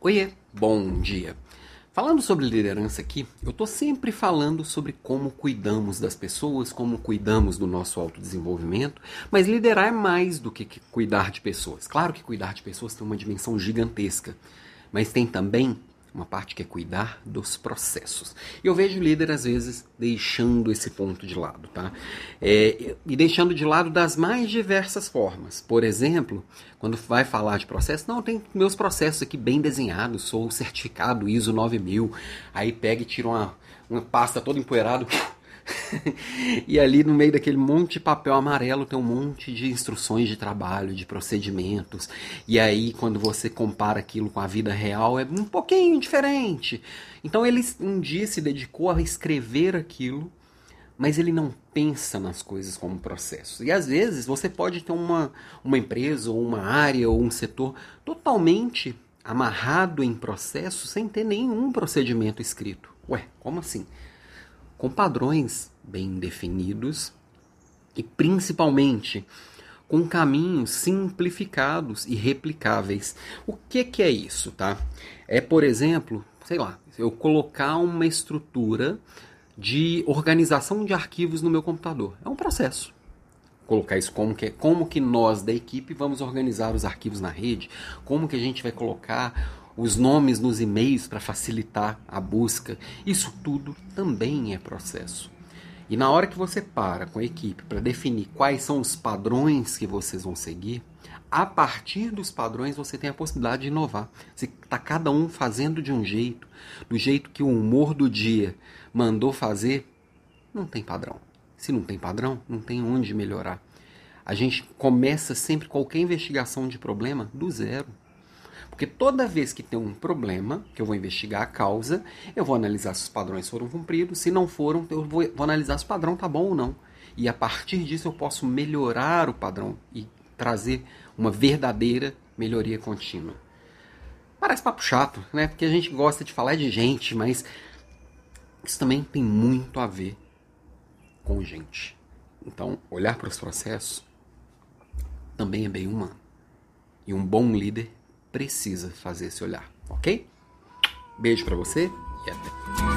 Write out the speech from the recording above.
Oiê, bom dia. Falando sobre liderança aqui, eu estou sempre falando sobre como cuidamos das pessoas, como cuidamos do nosso autodesenvolvimento, mas liderar é mais do que cuidar de pessoas. Claro que cuidar de pessoas tem uma dimensão gigantesca, mas tem também uma parte que é cuidar dos processos. Eu vejo líder, às vezes, deixando esse ponto de lado, tá? É, e deixando de lado das mais diversas formas. Por exemplo, quando vai falar de processo, não, tem meus processos aqui bem desenhados, sou certificado ISO 9000, aí pega e tira uma, uma pasta toda empoeirada e ali no meio daquele monte de papel amarelo tem um monte de instruções de trabalho, de procedimentos. E aí, quando você compara aquilo com a vida real, é um pouquinho diferente. Então, ele um dia se dedicou a escrever aquilo, mas ele não pensa nas coisas como processo. E às vezes você pode ter uma, uma empresa, ou uma área, ou um setor totalmente amarrado em processo sem ter nenhum procedimento escrito. Ué, como assim? Com padrões bem definidos e principalmente com caminhos simplificados e replicáveis. O que, que é isso, tá? É, por exemplo, sei lá, eu colocar uma estrutura de organização de arquivos no meu computador. É um processo. Colocar isso como que, como que nós da equipe vamos organizar os arquivos na rede, como que a gente vai colocar os nomes nos e-mails para facilitar a busca. Isso tudo também é processo. E na hora que você para com a equipe para definir quais são os padrões que vocês vão seguir, a partir dos padrões você tem a possibilidade de inovar. Se está cada um fazendo de um jeito, do jeito que o humor do dia mandou fazer, não tem padrão. Se não tem padrão, não tem onde melhorar. A gente começa sempre qualquer investigação de problema do zero. Porque toda vez que tem um problema, que eu vou investigar a causa, eu vou analisar se os padrões foram cumpridos. Se não foram, eu vou, vou analisar se o padrão está bom ou não. E a partir disso eu posso melhorar o padrão e trazer uma verdadeira melhoria contínua. Parece papo chato, né? Porque a gente gosta de falar de gente, mas isso também tem muito a ver com gente. Então, olhar para os processos também é bem humano. E um bom líder precisa fazer esse olhar, ok? Beijo para você e até.